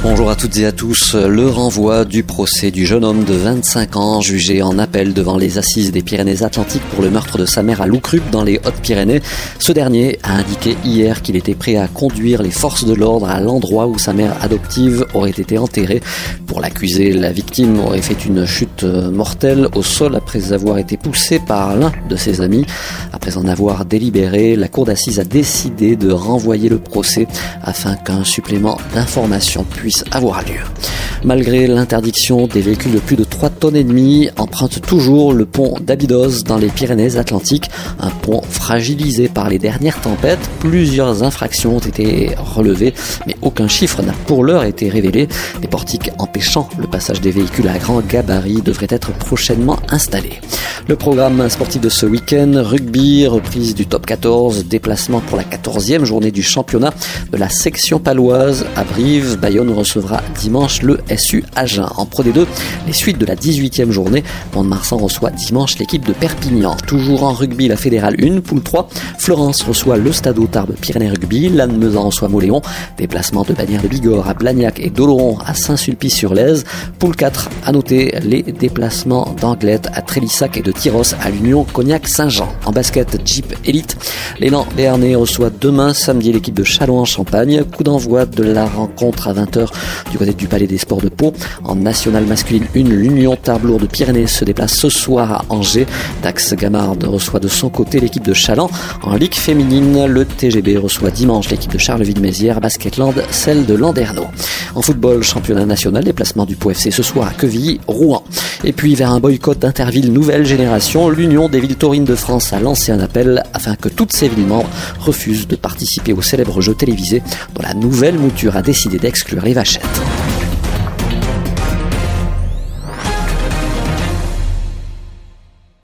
Bonjour à toutes et à tous. Le renvoi du procès du jeune homme de 25 ans jugé en appel devant les assises des Pyrénées-Atlantiques pour le meurtre de sa mère à Loucrup dans les Hautes-Pyrénées. Ce dernier a indiqué hier qu'il était prêt à conduire les forces de l'ordre à l'endroit où sa mère adoptive aurait été enterrée. Pour l'accuser, la victime aurait fait une chute mortelle au sol après avoir été poussée par l'un de ses amis. Après en avoir délibéré, la cour d'assises a décidé de renvoyer le procès afin qu'un supplément d'information puisse avoir lieu. Malgré l'interdiction des véhicules de plus de 3 tonnes et demie, emprunte toujours le pont d'Abydos dans les Pyrénées-Atlantiques, un pont fragilisé par les dernières tempêtes. Plusieurs infractions ont été relevées, mais aucun chiffre n'a pour l'heure été révélé. Les portiques empêchant le passage des véhicules à grand gabarit devraient être prochainement installés. Le programme sportif de ce week-end, rugby, reprise du top 14, déplacement pour la 14e journée du championnat de la section paloise à Brive. Bayonne recevra dimanche le SU Agen. En Pro D2, les suites de la 18e journée, Mont-de-Marsan reçoit dimanche l'équipe de Perpignan. Toujours en rugby, la Fédérale 1, poule 3, Florence reçoit le Stade Tarbes Pyrénées Rugby, Lannemezan reçoit Moléon, déplacement de Bagnères de Bigorre à Blagnac et d'Oloron à Saint-Sulpice-sur-Lèze. Poule 4, à noter les déplacements d'Anglette à Trélissac et de Tyros à l'Union Cognac-Saint-Jean. En basket Jeep Elite, l'élan Béarnais reçoit demain samedi l'équipe de Châlons en Champagne. Coup d'envoi de la rencontre à 20h du côté du Palais des Sports de Pau. En nationale masculine 1, l'Union Tarblour de Pyrénées se déplace ce soir à Angers. Dax Gamard reçoit de son côté l'équipe de Chaland. En Ligue féminine, le TGB reçoit dimanche l'équipe de Charleville-Mézières, Basketland, celle de Landerneau. En football, championnat national, déplacement du Pau FC ce soir à Quevilly, Rouen. Et puis vers un boycott d'Interville nouvelle génération l'Union des villes taurines de France a lancé un appel afin que toutes ses villes membres refusent de participer au célèbre jeu télévisé dont la nouvelle mouture a décidé d'exclure les vachettes.